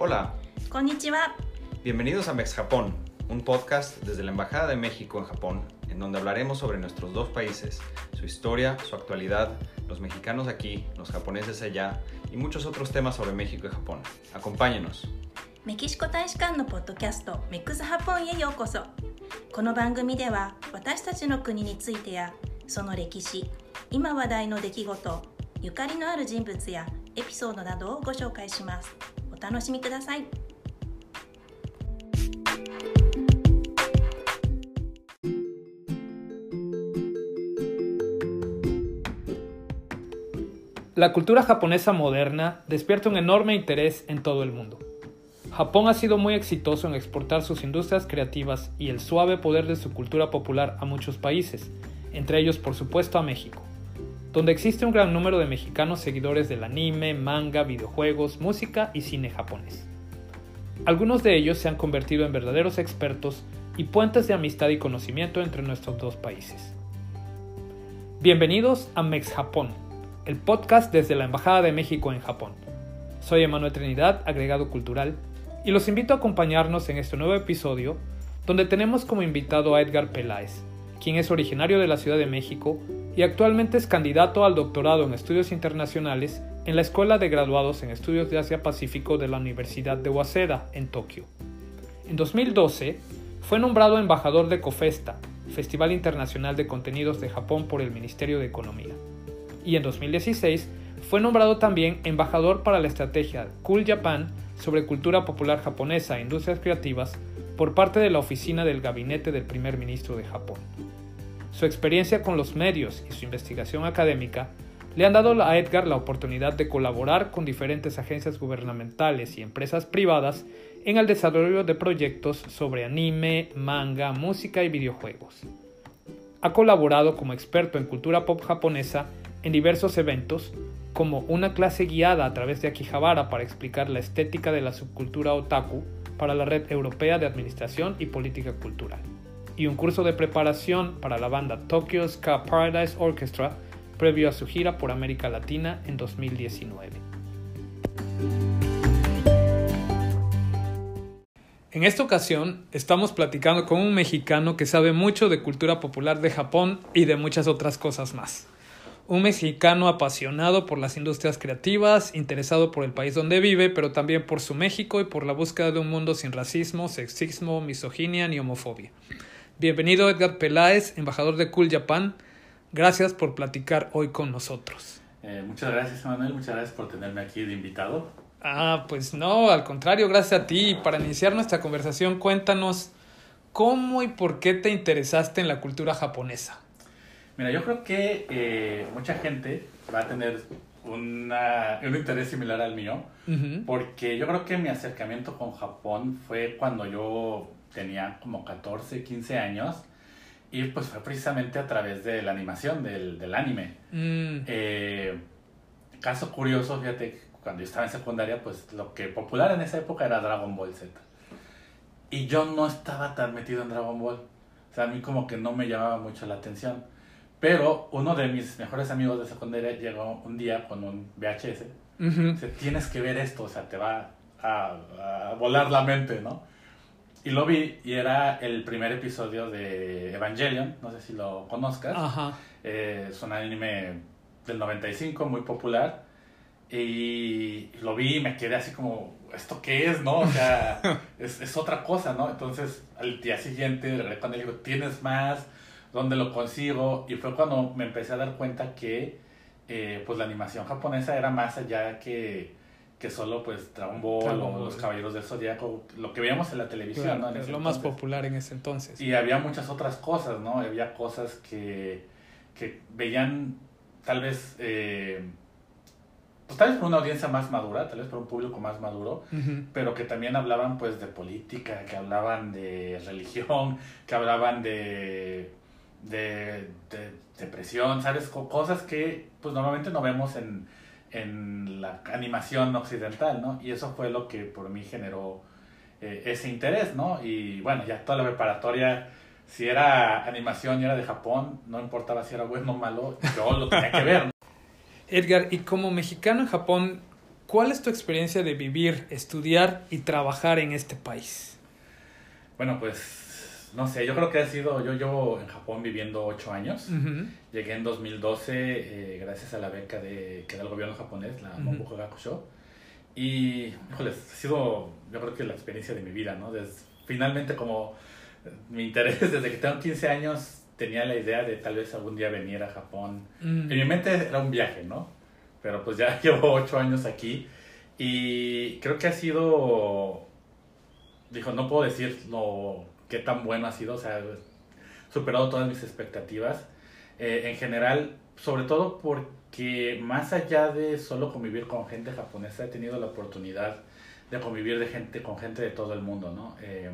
Hola, こんにちは bienvenidos a Mex Japón, un podcast desde la Embajada de México en Japón, en donde hablaremos sobre nuestros dos países, su historia, su actualidad, los mexicanos aquí, los japoneses allá y muchos otros temas sobre México y Japón. Acompáñenos. メキシコ大使館のポッドキャストメックスハポンへようこそこの番組では私たちの国についてやその歴史今話題の出来事ゆかりのある人物やエピソードなどをご紹介しますお 楽しみください La cultura japonesa moderna despierta un enorme interés en todo el mundo. Japón ha sido muy exitoso en exportar sus industrias creativas y el suave poder de su cultura popular a muchos países, entre ellos por supuesto a México, donde existe un gran número de mexicanos seguidores del anime, manga, videojuegos, música y cine japonés. Algunos de ellos se han convertido en verdaderos expertos y puentes de amistad y conocimiento entre nuestros dos países. Bienvenidos a Mex Japón, el podcast desde la Embajada de México en Japón. Soy Emanuel Trinidad, agregado cultural, y los invito a acompañarnos en este nuevo episodio, donde tenemos como invitado a Edgar Peláez, quien es originario de la Ciudad de México y actualmente es candidato al doctorado en estudios internacionales en la Escuela de Graduados en Estudios de Asia Pacífico de la Universidad de Waseda, en Tokio. En 2012, fue nombrado embajador de COFESTA, Festival Internacional de Contenidos de Japón por el Ministerio de Economía. Y en 2016 fue nombrado también embajador para la estrategia Cool Japan sobre cultura popular japonesa e industrias creativas por parte de la oficina del gabinete del primer ministro de Japón. Su experiencia con los medios y su investigación académica le han dado a Edgar la oportunidad de colaborar con diferentes agencias gubernamentales y empresas privadas en el desarrollo de proyectos sobre anime, manga, música y videojuegos. Ha colaborado como experto en cultura pop japonesa en diversos eventos, como una clase guiada a través de Akihabara para explicar la estética de la subcultura otaku para la Red Europea de Administración y Política Cultural, y un curso de preparación para la banda Tokyo Ska Paradise Orchestra previo a su gira por América Latina en 2019. En esta ocasión estamos platicando con un mexicano que sabe mucho de cultura popular de Japón y de muchas otras cosas más. Un mexicano apasionado por las industrias creativas, interesado por el país donde vive, pero también por su México y por la búsqueda de un mundo sin racismo, sexismo, misoginia ni homofobia. Bienvenido Edgar Peláez, embajador de Cool Japan. Gracias por platicar hoy con nosotros. Eh, muchas gracias, Manuel. Muchas gracias por tenerme aquí de invitado. Ah, pues no, al contrario, gracias a ti. Para iniciar nuestra conversación, cuéntanos cómo y por qué te interesaste en la cultura japonesa. Mira, yo creo que eh, mucha gente va a tener una, un interés similar al mío, porque yo creo que mi acercamiento con Japón fue cuando yo tenía como 14, 15 años, y pues fue precisamente a través de la animación, del, del anime. Mm, Eh, caso curioso, fíjate, cuando yo estaba en secundaria, pues lo que popular en esa época era Dragon Ball Z. Y yo no estaba tan metido en Dragon Ball. O sea, a mí como que no me llamaba mucho la atención. Pero uno de mis mejores amigos de secundaria llegó un día con un VHS. ujú. Dice, tienes que ver esto, o sea, te va a, a volar la mente, ¿no? Y lo vi y era el primer episodio de Evangelion, no sé si lo conozcas. Ajá. Eh, es un anime del 95, muy popular. Y lo vi y me quedé así como, ¿esto qué es, no? O sea, es, es otra cosa, ¿no? Entonces, al día siguiente, le él y digo, ¿tienes más? ¿Dónde lo consigo? Y fue cuando me empecé a dar cuenta que, eh, pues, la animación japonesa era más allá que, que solo, pues, Dragon o. Los Caballeros del Zodiaco, lo que veíamos en la televisión, Claro, ¿no? En es lo más popular en ese entonces. Y había muchas otras cosas, ¿no? Había cosas que, que veían tal vez, eh, pues tal vez por una audiencia más madura, tal vez por un público más maduro, pero que también hablaban pues de política, que hablaban de religión, que hablaban de, de, de depresión, ¿sabes? Co- Cosas que pues normalmente no vemos en, en la animación occidental, ¿no? Y eso fue lo que por mí generó eh, ese interés, ¿no? Y bueno, ya toda la preparatoria, si era animación y era de Japón, no importaba si era bueno o malo, yo lo tenía que ver, ¿no? Edgar, y como mexicano en Japón, ¿cuál es tu experiencia de vivir, estudiar y trabajar en este país? Bueno, pues no sé, yo creo que ha sido, yo llevo en Japón viviendo ocho años. Llegué en 2012 eh, gracias a la beca de, que da el gobierno japonés, la. Monbuko Gakusho. Y, híjoles, ha sido, yo creo que la experiencia de mi vida, ¿no? Finalmente, como eh, mi interés desde que tengo 15 años, tenía la idea de tal vez algún día venir a Japón. Mm. En mi mente era un viaje, ¿no? Pero pues ya llevo ocho años aquí y creo que ha sido, dijo, no puedo decir lo qué tan bueno ha sido, o sea, superado todas mis expectativas. Eh, en general, sobre todo porque más allá de solo convivir con gente japonesa, he tenido la oportunidad de convivir de gente, con gente de todo el mundo, ¿no? Eh,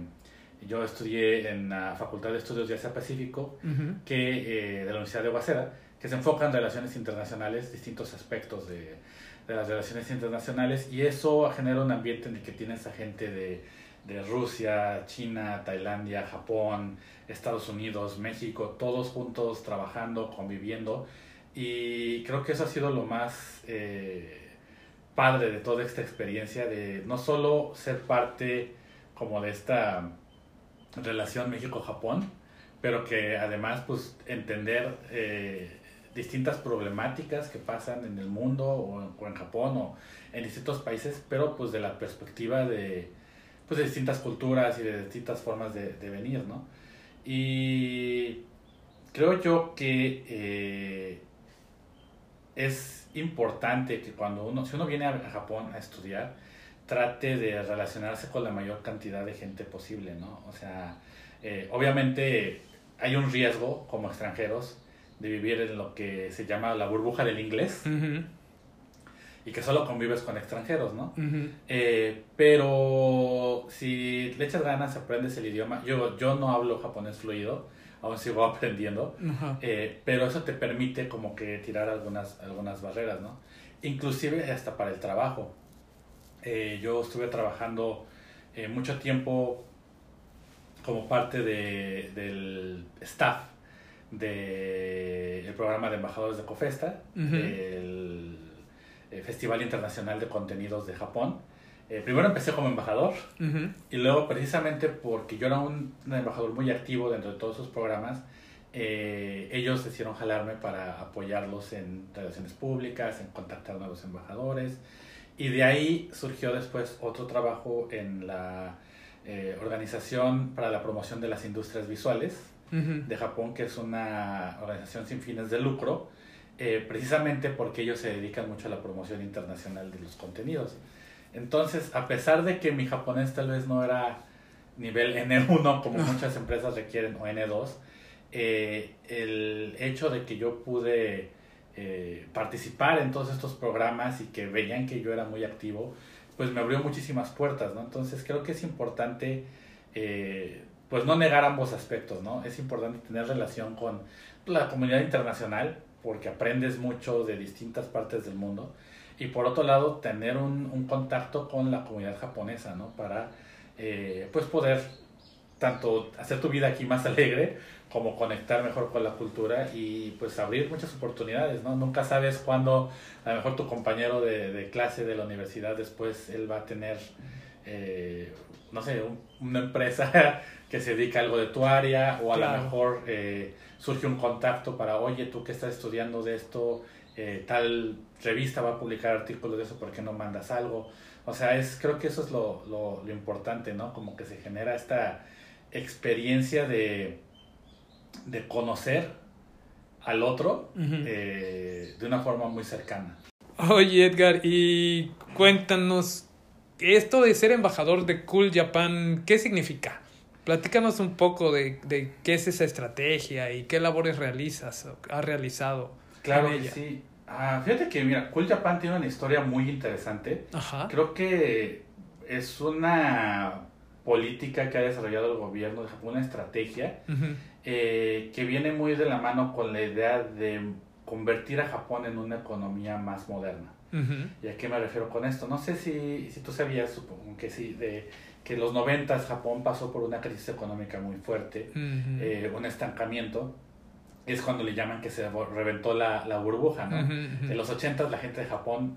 yo estudié en la Facultad de Estudios de Asia Pacífico, Ujú. que, eh, de la Universidad de Waseda, que se enfoca en relaciones internacionales, distintos aspectos de, de las relaciones internacionales, y eso genera un ambiente en el que tienes a gente de, de Rusia, China, Tailandia, Japón, Estados Unidos, México, todos juntos trabajando, conviviendo, y creo que eso ha sido lo más eh, padre de toda esta experiencia, de no solo ser parte como de esta relación México-Japón, pero que además pues entender eh, distintas problemáticas que pasan en el mundo o en, Japón o en distintos países, pero pues de la perspectiva de, pues, de distintas culturas y de distintas formas de, de venir, ¿no? Y creo yo que eh, es importante que cuando uno, si uno viene a, Japón a estudiar, trate de relacionarse con la mayor cantidad de gente posible, ¿no? O sea, eh, obviamente hay un riesgo como extranjeros de vivir en lo que se llama la burbuja del inglés Ujú. Y que solo convives con extranjeros, ¿no? Eh, pero si le echas ganas, aprendes el idioma. Yo, yo no hablo japonés fluido, aún sigo aprendiendo, eh, pero eso te permite como que tirar algunas, algunas barreras, ¿no? Inclusive hasta para el trabajo. Eh, yo estuve trabajando mucho tiempo como parte de, del staff del programa de embajadores de COFESTA, el, eh, Festival Internacional de Contenidos de Japón. Eh, primero empecé como embajador y luego precisamente porque yo era un, un embajador muy activo dentro de todos sus programas, eh, ellos decidieron jalarme para apoyarlos en relaciones públicas, en contactar nuevos embajadores. Y de ahí surgió después otro trabajo en la eh, Organización para la Promoción de las Industrias Visuales de Japón, que es una organización sin fines de lucro, eh, precisamente porque ellos se dedican mucho a la promoción internacional de los contenidos. Entonces, a pesar de que mi japonés tal vez no era nivel N1 como muchas empresas requieren o N2, eh, el hecho de que yo pude eh, participar en todos estos programas y que veían que yo era muy activo, pues me abrió muchísimas puertas, ¿no? Entonces creo que es importante, eh, pues no negar ambos aspectos, ¿no? Es importante tener relación con la comunidad internacional porque aprendes mucho de distintas partes del mundo y por otro lado tener un, un contacto con la comunidad japonesa, ¿no? Para eh, pues poder tanto hacer tu vida aquí más alegre como conectar mejor con la cultura y pues abrir muchas oportunidades, ¿no? Nunca sabes cuándo a lo mejor tu compañero de, de clase de la universidad después él va a tener, eh, no sé, un- una empresa que se dedica a algo de tu área o a Claro. lo mejor eh, surge un contacto para, oye, tú que estás estudiando de esto, eh, tal revista va a publicar artículos de eso, ¿por qué no mandas algo? O sea, es, creo que eso es lo, lo, lo importante, ¿no? Como que se genera esta experiencia de, de conocer al otro eh, de una forma muy cercana. Oye, Edgar, y cuéntanos, esto de ser embajador de Cool Japan, ¿qué significa? Platícanos un poco de, de qué es esa estrategia y qué labores realizas o has realizado. Claro que ella. sí. Ah, fíjate que, mira, Cool Japan tiene una historia muy interesante. Ajá. Creo que es una política que ha desarrollado el gobierno de Japón, una estrategia eh, que viene muy de la mano con la idea de convertir a Japón en una economía más moderna. ¿Y a qué me refiero con esto? No sé si, si tú sabías, supongo que sí, de que en los 90 Japón pasó por una crisis económica muy fuerte, eh, un estancamiento. Es cuando le llaman que se reventó la, la burbuja, ¿no? En los 80 la gente de Japón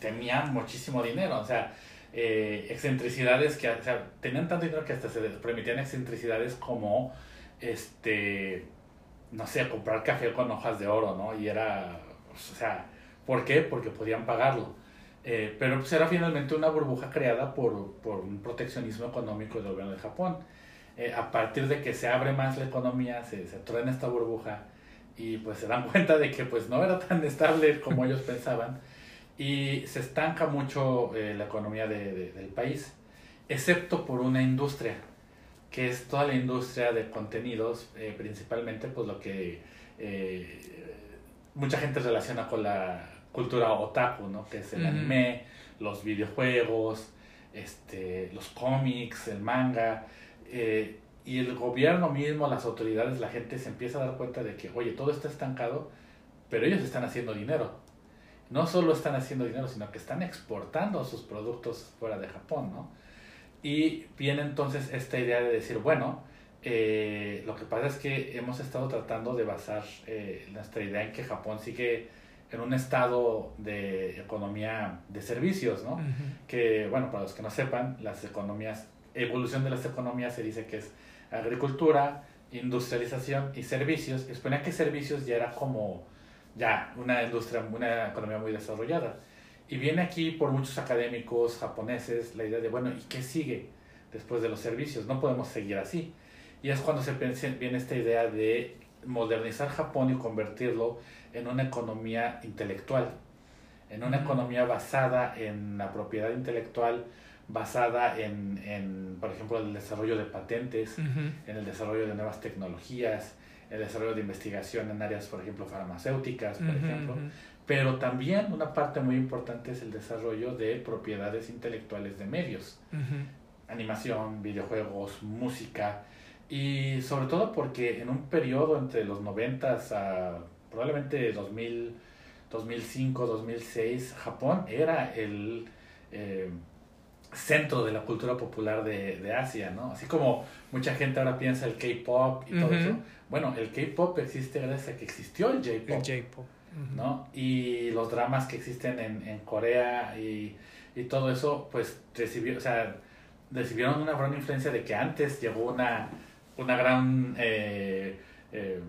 tenían muchísimo dinero, o sea, eh, excentricidades que, o sea, tenían tanto dinero que hasta se les permitían excentricidades como, este, no sé, comprar café con hojas de oro, ¿no? Y era, o sea, ¿por qué? Porque podían pagarlo. Eh, pero pues era finalmente una burbuja creada por, por un proteccionismo económico del gobierno de Japón. Eh, a partir de que se abre más la economía, se, se truena esta burbuja y pues se dan cuenta de que pues no era tan estable como ellos pensaban y se estanca mucho eh, la economía de, del país, excepto por una industria, que es toda la industria de contenidos, eh, principalmente pues lo que mucha gente relaciona con la cultura otaku, ¿no? que es el anime, los videojuegos, este, los cómics, el manga, eh, y el gobierno mismo, las autoridades, la gente se empieza a dar cuenta de que, oye, todo está estancado, pero ellos están haciendo dinero. No solo están haciendo dinero, sino que están exportando sus productos fuera de Japón, ¿no? Y viene entonces esta idea de decir, bueno, eh, lo que pasa es que hemos estado tratando de basar eh, nuestra idea en que Japón sigue en un estado de economía de servicios, ¿no? Que, bueno, para los que no sepan, las economías evolución de las economías se dice que es agricultura, industrialización y servicios. Exponía que servicios ya era como ya una industria, una economía muy desarrollada. Y viene aquí por muchos académicos japoneses la idea de, bueno, ¿y qué sigue después de los servicios? No podemos seguir así. Y es cuando se viene esta idea de modernizar Japón y convertirlo en una economía intelectual, en una economía basada en la propiedad intelectual, basada en, en, por ejemplo, el desarrollo de patentes, en el desarrollo de nuevas tecnologías, el desarrollo de investigación en áreas, por ejemplo, farmacéuticas, por ejemplo. Pero también una parte muy importante es el desarrollo de propiedades intelectuales de medios. Animación, videojuegos, música. Y sobre todo porque en un periodo entre los 90 a probablemente 2000, 2005, 2006, Japón era el... Eh, centro de la cultura popular de, de, Asia, ¿no? Así como mucha gente ahora piensa el K-pop y todo eso. Bueno, el K-pop existe gracias a que existió el J-pop. ¿no? Y los dramas que existen en, en Corea y, y, todo eso, pues recibió, o sea, recibieron una gran influencia de que antes llegó una, una gran eh, eh,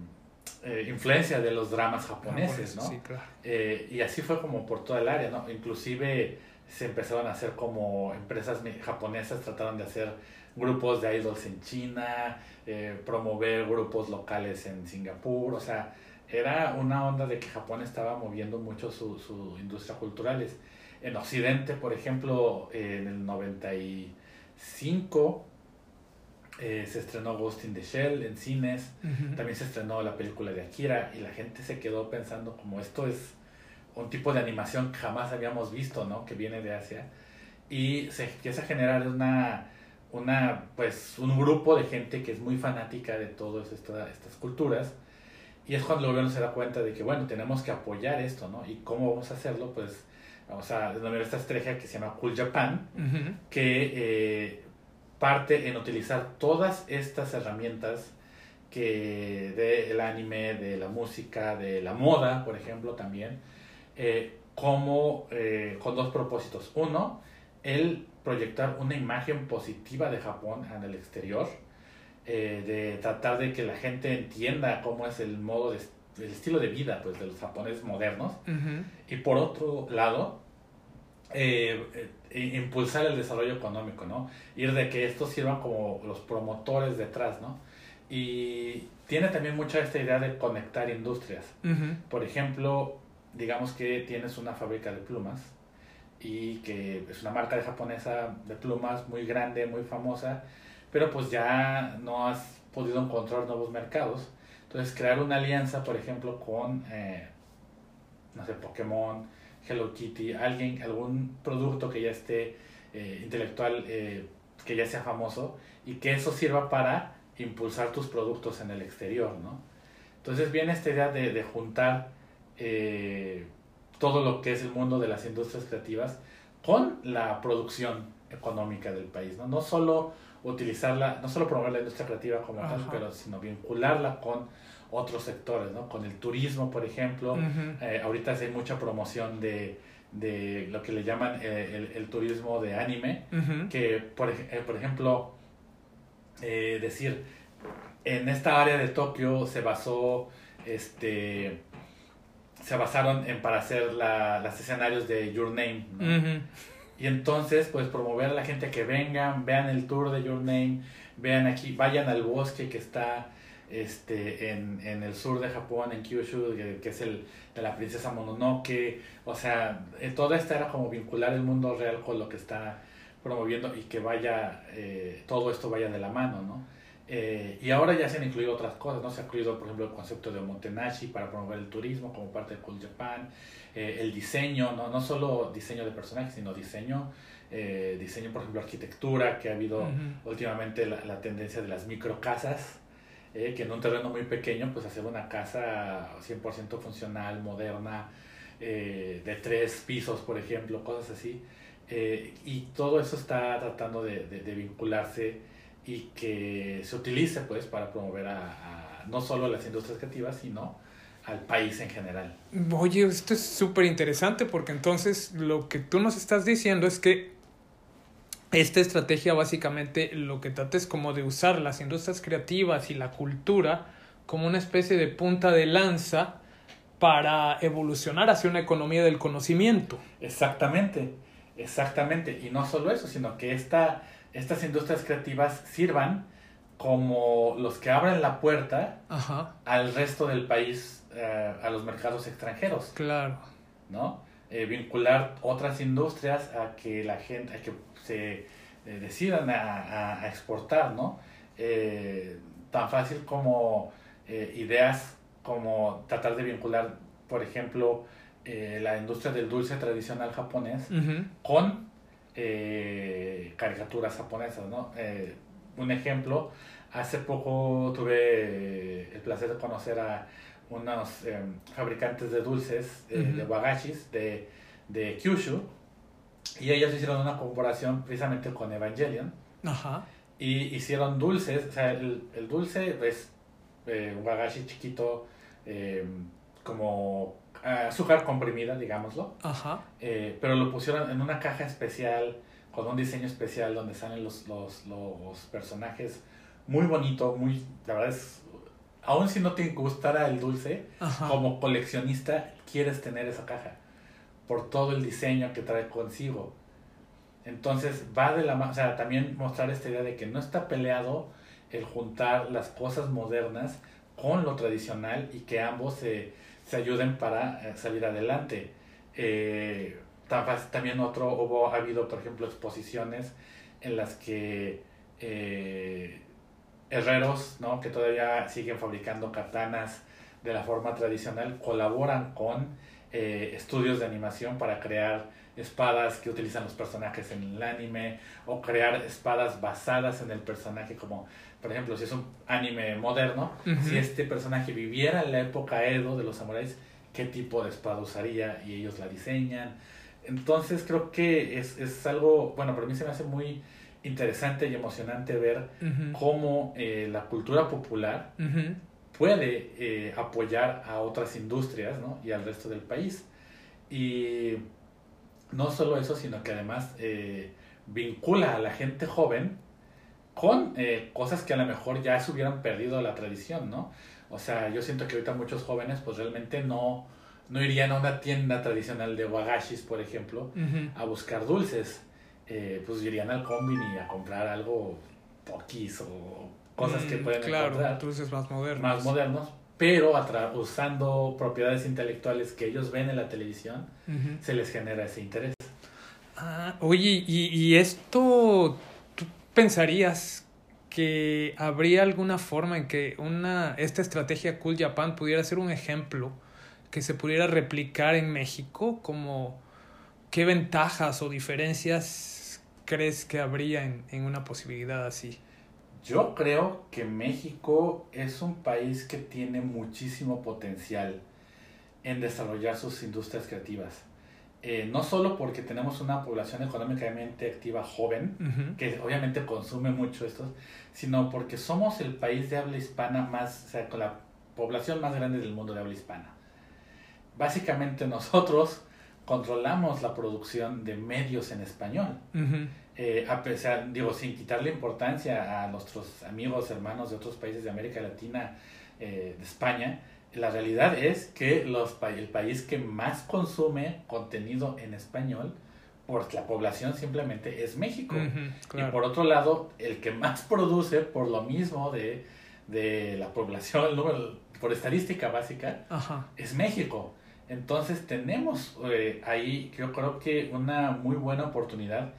eh, influencia de los dramas japoneses, ¿no? Sí, claro. y así fue como por toda el área, ¿no? Inclusive se empezaron a hacer como empresas japonesas trataron de hacer grupos de idols en China, eh, promover grupos locales en Singapur, o sea, era una onda de que Japón estaba moviendo mucho sus su industria culturales. En Occidente, por ejemplo, en el 95 eh, se estrenó Ghost in the Shell en cines, también se estrenó la película de Akira y la gente se quedó pensando como esto es un tipo de animación que jamás habíamos visto, ¿no? Que viene de Asia. Y se empieza a generar una, una, pues, un grupo de gente que es muy fanática de todas estas, estas culturas. Y es cuando el gobierno se da cuenta de que, bueno, tenemos que apoyar esto, ¿no? ¿Y cómo vamos a hacerlo? Pues vamos a denominar esta estrategia que se llama Cool Japan, que eh, parte en utilizar todas estas herramientas que del anime, de la música, de la moda, por ejemplo, también, eh, como eh, con dos propósitos. Uno, el proyectar una imagen positiva de Japón en el exterior, eh, de tratar de que la gente entienda cómo es el modo de, el estilo de vida pues, de los japoneses modernos. Y por otro lado, impulsar el desarrollo económico, ¿no? Ir de que estos sirvan como los promotores detrás, ¿no? Y tiene también mucha esta idea de conectar industrias. Por ejemplo, digamos que tienes una fábrica de plumas y que es una marca de japonesa de plumas muy grande, muy famosa, pero pues ya no has podido encontrar nuevos mercados. Entonces crear una alianza, por ejemplo, con, eh, no sé, Pokémon, Hello Kitty, alguien, algún producto que ya esté eh, intelectual, eh, que ya sea famoso, y que eso sirva para impulsar tus productos en el exterior, ¿no? Entonces viene esta idea de, de juntar eh, todo lo que es el mundo de las industrias creativas con la producción económica del país, ¿no? No solo utilizarla, no solo promover la industria creativa como tal, pero sino vincularla con otros sectores, ¿no? Con el turismo, por ejemplo. Eh, ahorita hay mucha promoción de, de lo que le llaman eh, el, el turismo de anime, que por, eh, por ejemplo, decir, en esta área de Tokio se basó, este, se basaron en para hacer la, los escenarios de Your Name. Y entonces, pues promover a la gente que vengan, vean el tour de Your Name, vean aquí, vayan al bosque que está este, en, en el sur de Japón, en Kyushu, que, que es el de la princesa Mononoke. O sea, eh, toda esta era como vincular el mundo real con lo que está promoviendo y que vaya, eh, todo esto vaya de la mano, ¿no? Eh, y ahora ya se han incluido otras cosas, ¿no? Se ha incluido, por ejemplo, el concepto de Omotenashi para promover el turismo como parte de Cool Japan, eh, el diseño, ¿no? no solo diseño de personajes, sino diseño, eh, diseño, por ejemplo, arquitectura, que ha habido últimamente la, la tendencia de las microcasas, eh, que en un terreno muy pequeño, pues hacer una casa 100% funcional, moderna, eh, de tres pisos, por ejemplo, cosas así. Eh, y todo eso está tratando de, de- de vincularse y que se utilice pues para promover a, a no solo las industrias creativas, sino al país en general. Oye, esto es súper interesante porque entonces lo que tú nos estás diciendo es que esta estrategia básicamente lo que trata es como de usar las industrias creativas y la cultura como una especie de punta de lanza para evolucionar hacia una economía del conocimiento. Exactamente, exactamente. Y no solo eso, sino que esta, estas industrias creativas sirvan como los que abren la puerta Ajá, al resto del país, eh, a los mercados extranjeros, claro. ¿no? Eh, vincular otras industrias a que la gente, a que se eh, decidan a, a- exportar, ¿no? Eh, tan fácil como eh, ideas como tratar de vincular, por ejemplo, la industria del dulce tradicional japonés con caricaturas japonesas, ¿no? Un ejemplo, hace poco tuve el placer de conocer a unos eh, fabricantes de dulces, eh, de wagashis, de, de Kyushu, y ellos hicieron una colaboración precisamente con Evangelion, Ajá, y hicieron dulces, o sea, el, el dulce es eh, un wagashi chiquito, eh, como azúcar comprimida, digámoslo, ajá. eh, pero lo pusieron en una caja especial, con un diseño especial donde salen los, los, los personajes muy bonito, muy, la verdad es, aun si no te gustara el dulce, Ajá. como coleccionista quieres tener esa caja por todo el diseño que trae consigo. Entonces va de la mano, o sea, también mostrar esta idea de que no está peleado el juntar las cosas modernas con lo tradicional y que ambos se, se ayuden para eh, salir adelante. Eh, ta- también otro, hubo, ha habido, por ejemplo, exposiciones en las que eh, herreros, ¿no? que todavía siguen fabricando katanas de la forma tradicional, colaboran con eh, estudios de animación para crear espadas que utilizan los personajes en el anime o crear espadas basadas en el personaje como por ejemplo si es un anime moderno si este personaje viviera en la época Edo de los samuráis qué tipo de espada usaría y ellos la diseñan. Entonces creo que es, es algo bueno para mí se me hace muy interesante y emocionante ver cómo eh, la cultura popular puede eh, apoyar a otras industrias ¿no? y al resto del país. Y no solo eso, sino que además eh, vincula a la gente joven con cosas que a lo mejor ya se hubieran perdido la tradición, ¿no? O sea, yo siento que ahorita muchos jóvenes pues realmente no, no irían a una tienda tradicional de wagashis, por ejemplo, a buscar dulces. Eh, pues irían al combini a comprar algo, poquis o cosas que Mm, pueden claro, encontrar entonces más modernos. más modernos, pero usando propiedades intelectuales que ellos ven en la televisión, se les genera ese interés. Ah, oye, y, y esto, ¿tú pensarías que habría alguna forma en que una, esta estrategia Cool Japan pudiera ser un ejemplo que se pudiera replicar en México? Como, ¿qué ventajas o diferencias crees que habría en, en una posibilidad así? Yo creo que México es un país que tiene muchísimo potencial en desarrollar sus industrias creativas. Eh, no solo porque tenemos una población económicamente activa joven, Ujú. que obviamente consume mucho estos, sino porque somos el país de habla hispana más, o sea, con la población más grande del mundo de habla hispana. Básicamente nosotros controlamos la producción de medios en español. Eh, a pesar, digo, sin quitarle importancia a nuestros amigos, hermanos de otros países de América Latina, eh, de España, la realidad es que los, el país que más consume contenido en español por la población simplemente es México. Y por otro lado, el que más produce por lo mismo de, de la población, el número, por estadística básica, es México. Entonces tenemos eh, ahí, yo creo que una muy buena oportunidad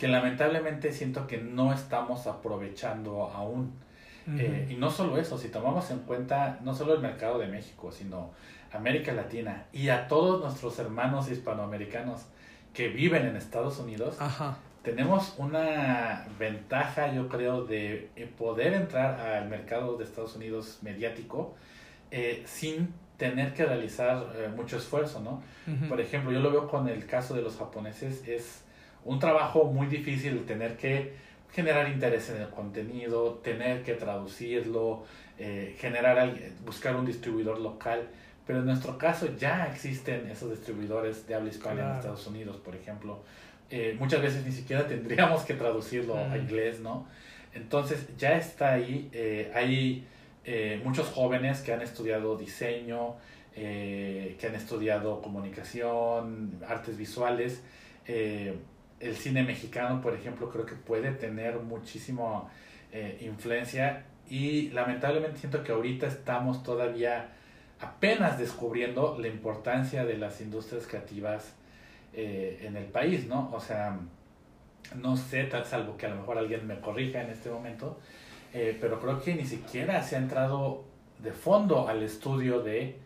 que lamentablemente siento que no estamos aprovechando aún. Eh, y no solo eso, si tomamos en cuenta no solo el mercado de México, sino América Latina y a todos nuestros hermanos hispanoamericanos que viven en Estados Unidos, tenemos una ventaja, yo creo, de eh, poder entrar al mercado de Estados Unidos mediático eh, sin tener que realizar mucho esfuerzo, ¿no? Por ejemplo, yo lo veo con el caso de los japoneses, es un trabajo muy difícil tener que generar interés en el contenido, tener que traducirlo, eh, generar, buscar un distribuidor local. Pero en nuestro caso ya existen esos distribuidores de habla hispana en Estados Unidos, por ejemplo. Eh, muchas veces ni siquiera tendríamos que traducirlo a inglés, ¿no? Entonces ya está ahí. Eh, hay muchos jóvenes que han estudiado diseño, que han estudiado comunicación, artes visuales el cine mexicano, por ejemplo, creo que puede tener muchísima eh, influencia y lamentablemente siento que ahorita estamos todavía apenas descubriendo la importancia de las industrias creativas eh, en el país, ¿no? O sea, no sé, tal salvo que a lo mejor alguien me corrija en este momento, eh, pero creo que ni siquiera se ha entrado de fondo al estudio de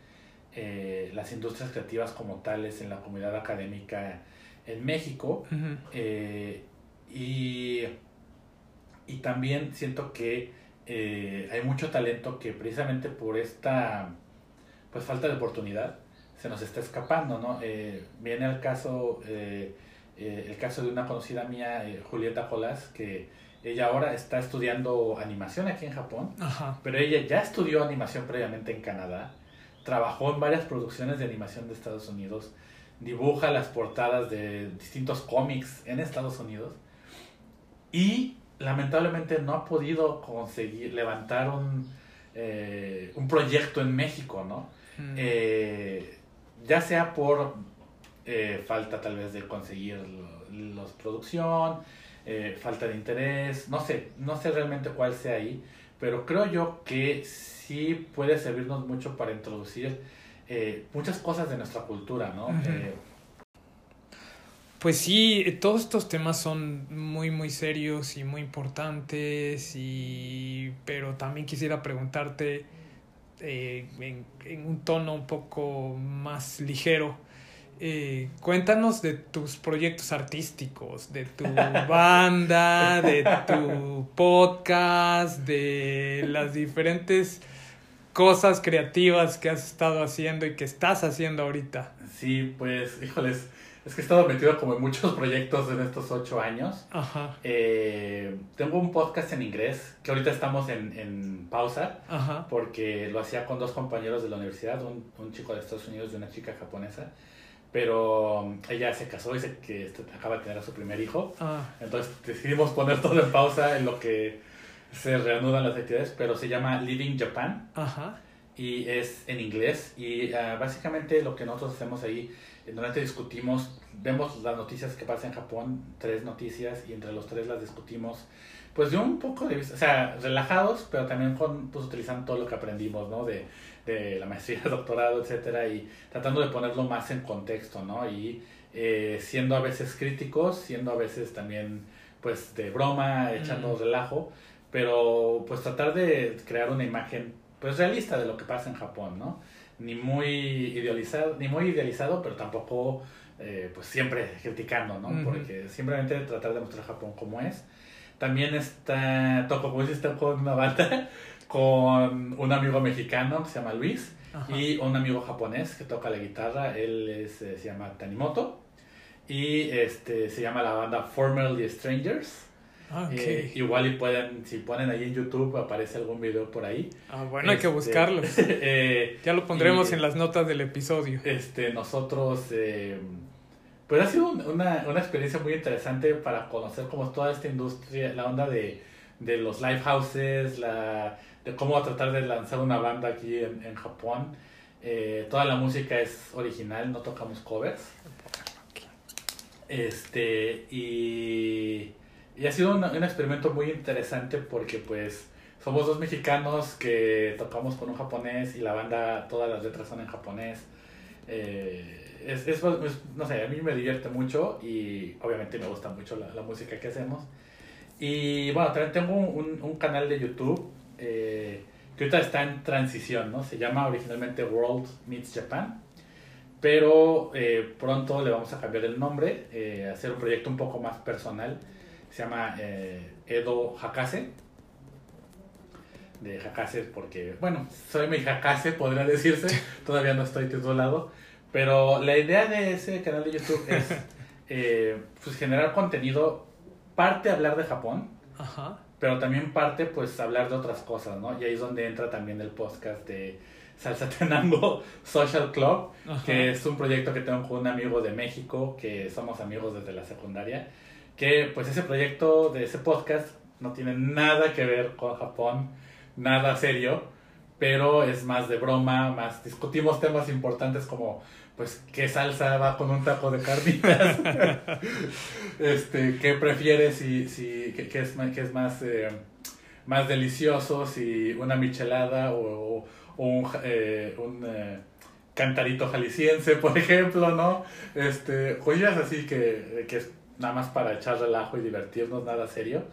las industrias creativas como tales en la comunidad académica en México. Eh, y, y, también siento que eh, hay mucho talento que precisamente por esta pues falta de oportunidad se nos está escapando, ¿no? Eh, viene el caso, el caso de una conocida mía, Julieta Jolas, que ella ahora está estudiando animación aquí en Japón, pero ella ya estudió animación previamente en Canadá, trabajó en varias producciones de animación de Estados Unidos, dibuja las portadas de distintos cómics en Estados Unidos y lamentablemente no ha podido conseguir levantar un, eh, un proyecto en México, ¿no? Mm. Eh, ya sea por eh, falta tal vez de conseguir la producción, falta de interés, no sé, no sé realmente cuál sea ahí, pero creo yo que sí puede servirnos mucho para introducir eh, muchas cosas de nuestra cultura, ¿no? Eh, pues sí, todos estos temas son muy, muy serios y muy importantes, y... pero también quisiera preguntarte eh, en, un tono un poco más ligero. cuéntanos de tus proyectos artísticos, de tu banda, de tu podcast, de las diferentes cosas creativas que has estado haciendo y que estás haciendo ahorita. Sí, pues, híjoles, es que he estado metido como en muchos proyectos en estos ocho años. Ajá. Eh, tengo un podcast en inglés, que ahorita estamos en, en pausa, Ajá. porque lo hacía con dos compañeros de la universidad, un, un chico de Estados Unidos y una chica japonesa pero ella se casó y se, que acaba de tener a su primer hijo. Ah. Entonces decidimos poner todo en pausa en lo que se reanudan las actividades, pero se llama Living Japan. Ajá. Y es en inglés. Y ah, básicamente lo que nosotros hacemos ahí, normalmente discutimos, vemos las noticias que pasan en Japón, tres noticias, y entre los tres las discutimos, pues de un poco de vista, o sea, relajados, pero también con, pues utilizando todo lo que aprendimos, ¿no? De, de la maestría, doctorado, etcétera, y tratando de ponerlo más en contexto, ¿no? Y eh, siendo a veces críticos, siendo a veces también, pues, de broma, echando relajo, pero pues tratar de crear una imagen pues realista de lo que pasa en Japón, ¿no? Ni muy idealizado, ni muy idealizado, pero tampoco eh, pues siempre criticando, ¿no? Porque simplemente tratar de mostrar Japón como es. También está, toco, como dices, con una banda con un amigo mexicano que se llama Luis y un amigo japonés que toca la guitarra, él es, eh, se llama Tanimoto y este, se llama la banda Formerly Strangers. Ah, eh, igual y pueden, si ponen ahí en YouTube, aparece algún video por ahí. Ah, bueno, hay que este, buscarlos. Eh, ya lo pondremos en las notas del episodio. Este, nosotros, eh, pues ha sido una, una experiencia muy interesante para conocer como toda esta industria, la onda de, de los live houses, la, de cómo tratar de lanzar una banda aquí en, en Japón. Toda la música es original, no tocamos covers. Este, y, y ha sido un, un experimento muy interesante porque pues somos dos mexicanos que tocamos con un japonés y la banda, todas las letras son en japonés. Eh, es, es, es- no sé, a mí me divierte mucho y obviamente me gusta mucho la, la música que hacemos. Y bueno, también tengo un, un canal de YouTube eh, que ahorita está en transición, ¿no? Se llama originalmente World Meets Japan, pero eh, pronto le vamos a cambiar el nombre, eh, hacer un proyecto un poco más personal. Se llama eh, Edo Hakase. De Hakase porque, bueno, soy mi Hakase, podría decirse. Todavía no estoy titulado. Pero la idea de ese canal de YouTube es eh, pues generar contenido, parte hablar de Japón, Ajá. pero también parte pues hablar de otras cosas, ¿no? Y ahí es donde entra también el podcast de Salsa Tenango Social Club, Ajá. que es un proyecto que tengo con un amigo de México, que somos amigos desde la secundaria, que pues ese proyecto de ese podcast no tiene nada que ver con Japón, nada serio, pero es más de broma, más discutimos temas importantes como pues qué salsa va con un taco de carnitas, este, qué prefieres si, si qué, qué es, qué es más eh, más delicioso si una michelada o, o- un, eh, un eh, cantarito jalisciense, por ejemplo, ¿no? Este, joyas así que, que nada más para echar relajo y divertirnos, nada serio.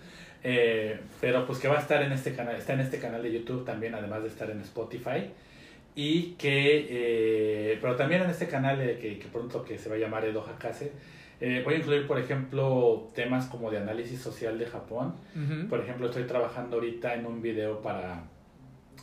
Eh, pero pues que va a estar en este canal, está en este canal de YouTube también, además de estar en Spotify. Y que, eh, pero también en este canal eh, que, que pronto que se va a llamar Edo Hakase, eh, voy a incluir, por ejemplo, temas como de análisis social de Japón. Por ejemplo, estoy trabajando ahorita en un video para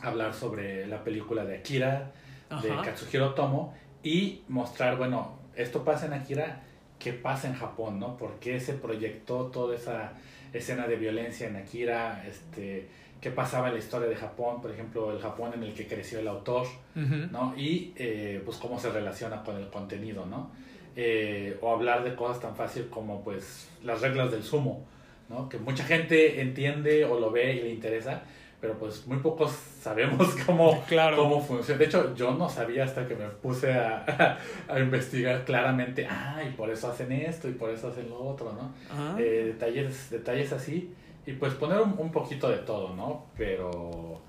hablar sobre la película de Akira, de. Katsuhiro Tomo, y mostrar, bueno, esto pasa en Akira, ¿qué pasa en Japón, no? ¿Por qué se proyectó toda esa escena de violencia en Akira? Este, ¿Qué pasaba en la historia de Japón? Por ejemplo, el Japón en el que creció el autor. ¿no? Y eh, pues cómo se relaciona con el contenido, ¿no? Eh, o hablar de cosas tan fácil como pues las reglas del sumo, ¿no? Que mucha gente entiende o lo ve y le interesa, pero pues muy pocos sabemos cómo, Claro. cómo funciona. De hecho, yo no sabía hasta que me puse a, a investigar claramente, ah, y por eso hacen esto y por eso hacen lo otro, ¿no? Ah. Eh, detalles, detalles así y pues poner un, un poquito de todo, ¿no? Pero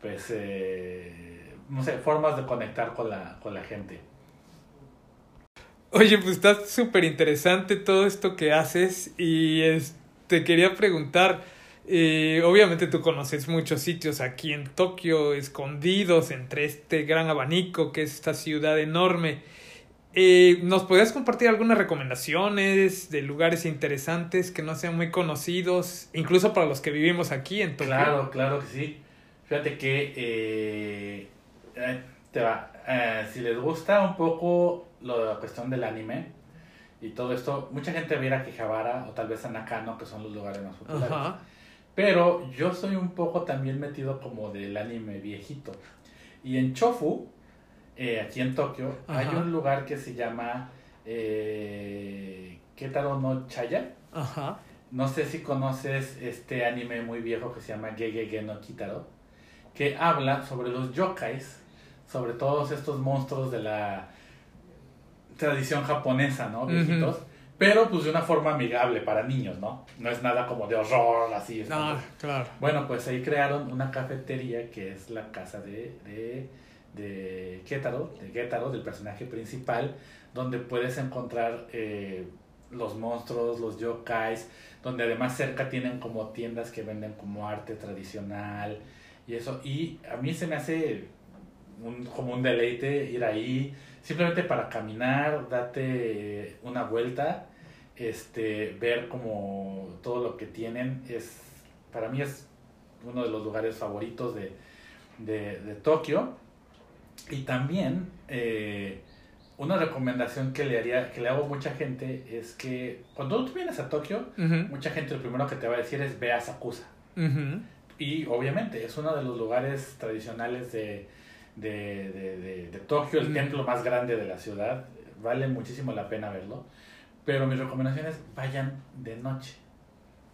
pues eh, no sé, formas de conectar con la, con la gente. Oye, pues está súper interesante todo esto que haces y es- te quería preguntar, eh, obviamente tú conoces muchos sitios aquí en Tokio, escondidos entre este gran abanico que es esta ciudad enorme. Eh, ¿Nos podrías compartir algunas recomendaciones de lugares interesantes que no sean muy conocidos, incluso para los que vivimos aquí en Tokio? Claro, claro que sí. Fíjate que eh, eh, te va, eh, si les gusta un poco lo de la cuestión del anime y todo esto, mucha gente va a ir a Quijabara o tal vez a Nakano, que son los lugares más populares. Pero yo soy un poco también metido como del anime viejito. Y en Chofu, eh, aquí en Tokio, hay un lugar que se llama eh, Ketaro no Chaya. Ajá. No sé si conoces este anime muy viejo que se llama Gegege no Kitaro, que habla sobre los yokais, sobre todos estos monstruos de la tradición japonesa, ¿no? Viejitos. Pero pues de una forma amigable para niños, ¿no? No es nada como de horror, así. es Ah, claro. bueno, pues ahí crearon una cafetería que es la casa de, de, de Ketaro, de del personaje principal, donde puedes encontrar eh, los monstruos, los yokais, donde además cerca tienen como tiendas que venden como arte tradicional y eso. Y a mí se me hace un, como un deleite ir ahí, simplemente para caminar, date una vuelta, este, ver como todo lo que tienen, es, para mí es uno de los lugares favoritos de, de, de Tokio. Y también eh, una recomendación que le haría, que le hago a mucha gente es que cuando tú vienes a Tokio, mucha gente lo primero que te va a decir es ve a Sakusa. Y obviamente es uno de los lugares tradicionales de, de, de, de- Tokio, el templo más grande de la ciudad. Vale muchísimo la pena verlo. Pero mi recomendación es vayan de noche.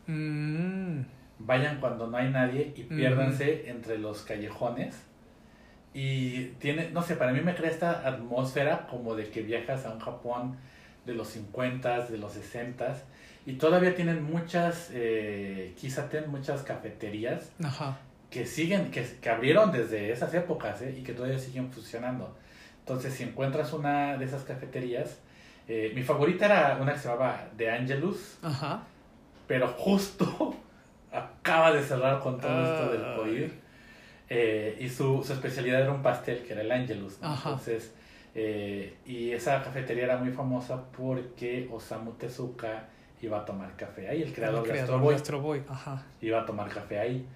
Mm, Vayan cuando no hay nadie y piérdanse entre los callejones. Y tiene, no sé, para mí me crea esta atmósfera como de que viajas a un Japón de los 50s, de los 60s. Y todavía tienen muchas, eh, Kisaten, muchas cafeterías ajá. que siguen, que, que abrieron desde esas épocas ¿eh? y que todavía siguen funcionando. Entonces, si encuentras una de esas cafeterías, eh, mi favorita era una que se llamaba The Angelus, Ajá. pero justo acaba de cerrar con todo esto del. COVID. Eh, y su, su especialidad era un pastel, que era el Angelus. Entonces, eh, y esa cafetería era muy famosa porque Osamu Tezuka iba a tomar café ahí, el creador, El de creador Astro Boy de Astro Boy, Ajá. iba a tomar café ahí.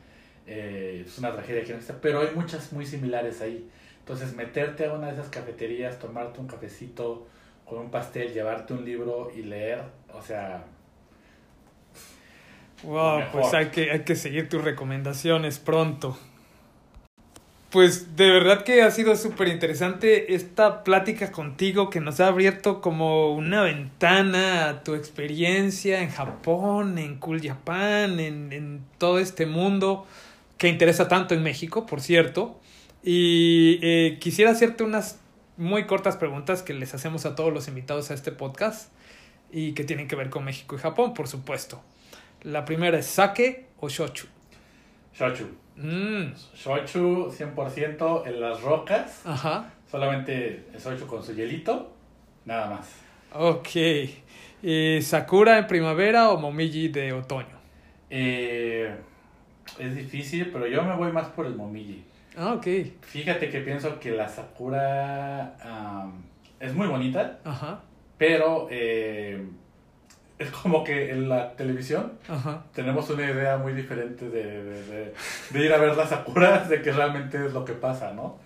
Eh, es una tragedia que no está, pero hay muchas muy similares ahí. Entonces, meterte a una de esas cafeterías, tomarte un cafecito con un pastel, llevarte un libro y leer, o sea, Wow, pues hay que, hay que seguir tus recomendaciones pronto. Pues de verdad que ha sido súper interesante esta plática contigo que nos ha abierto como una ventana a tu experiencia en Japón, en Cool Japan, en, en todo este mundo que interesa tanto en México, por cierto. Y eh, quisiera hacerte unas muy cortas preguntas que les hacemos a todos los invitados a este podcast y que tienen que ver con México y Japón, por supuesto. La primera es sake o shochu. shochu. Mm, Shochu 100% en las rocas, ajá. solamente el shochu con su hielito, nada más. Ok. Eh, ¿Sakura en primavera o Momiji de otoño? Eh, es difícil, pero yo me voy más por el momiji. Ah, ok. Fíjate que pienso que la sakura am, es muy bonita, Ajá. pero eh, es como que en la televisión Ajá. tenemos una idea muy diferente de, de- de- de ir a ver las sakuras, de que realmente es lo que pasa, ¿no?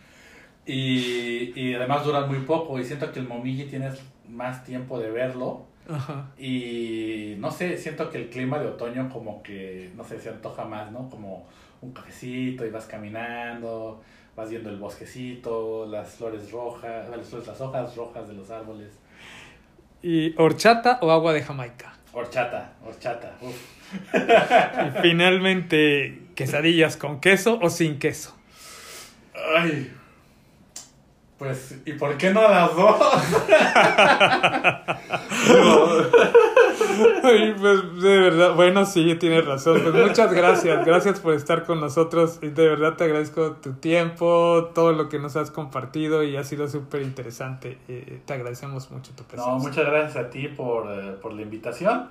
Y, y además duran muy poco y siento que el momiji tienes más tiempo de verlo Ajá. y no sé, siento que el clima de otoño como que, no sé, se antoja más, ¿no? Como un cafecito y vas caminando, vas viendo el bosquecito, las flores rojas, las, flores- las hojas rojas de los árboles. ¿Y horchata o agua de Jamaica? Horchata, horchata, uf. Y finalmente, quesadillas con queso o sin queso. Ay. Pues, ¿y por qué no las dos? Ay, pues de verdad, bueno, sí, tienes razón. Pues muchas gracias, gracias por estar con nosotros. De verdad te agradezco tu tiempo, todo lo que nos has compartido y ha sido súper interesante. Eh, te agradecemos mucho tu presencia. No, muchas gracias a ti por, eh, por la invitación.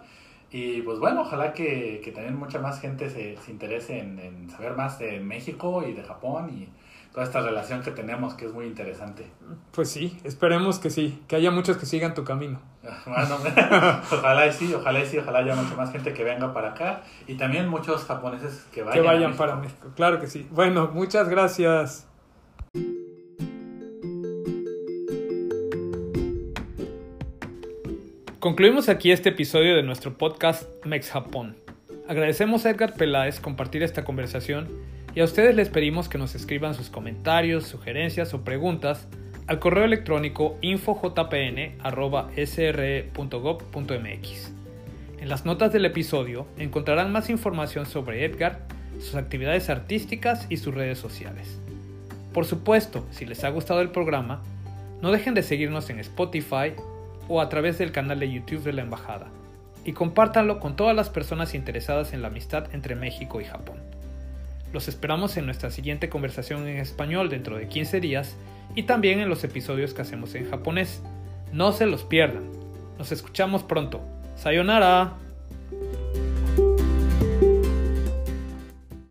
Y pues bueno, ojalá que, que también mucha más gente se, se interese en, en saber más de México y de Japón y toda esta relación que tenemos que es muy interesante. Pues sí, esperemos que sí, que haya muchos que sigan tu camino. Bueno, ojalá y sí, ojalá y sí, ojalá haya mucha más gente que venga para acá y también muchos japoneses que vayan. que a vayan México. para México, claro que sí. Bueno, muchas gracias. Concluimos aquí este episodio de nuestro podcast Mex Japón. Agradecemos a Edgar Peláez compartir esta conversación y a ustedes les pedimos que nos escriban sus comentarios, sugerencias o preguntas al correo electrónico infojpn.sre.gov.mx. En las notas del episodio encontrarán más información sobre Edgar, sus actividades artísticas y sus redes sociales. Por supuesto, si les ha gustado el programa, no dejen de seguirnos en Spotify o a través del canal de YouTube de la Embajada y compártanlo con todas las personas interesadas en la amistad entre México y Japón. Los esperamos en nuestra siguiente conversación en español dentro de 15 días y también en los episodios que hacemos en japonés. No se los pierdan. Nos escuchamos pronto. Sayonara.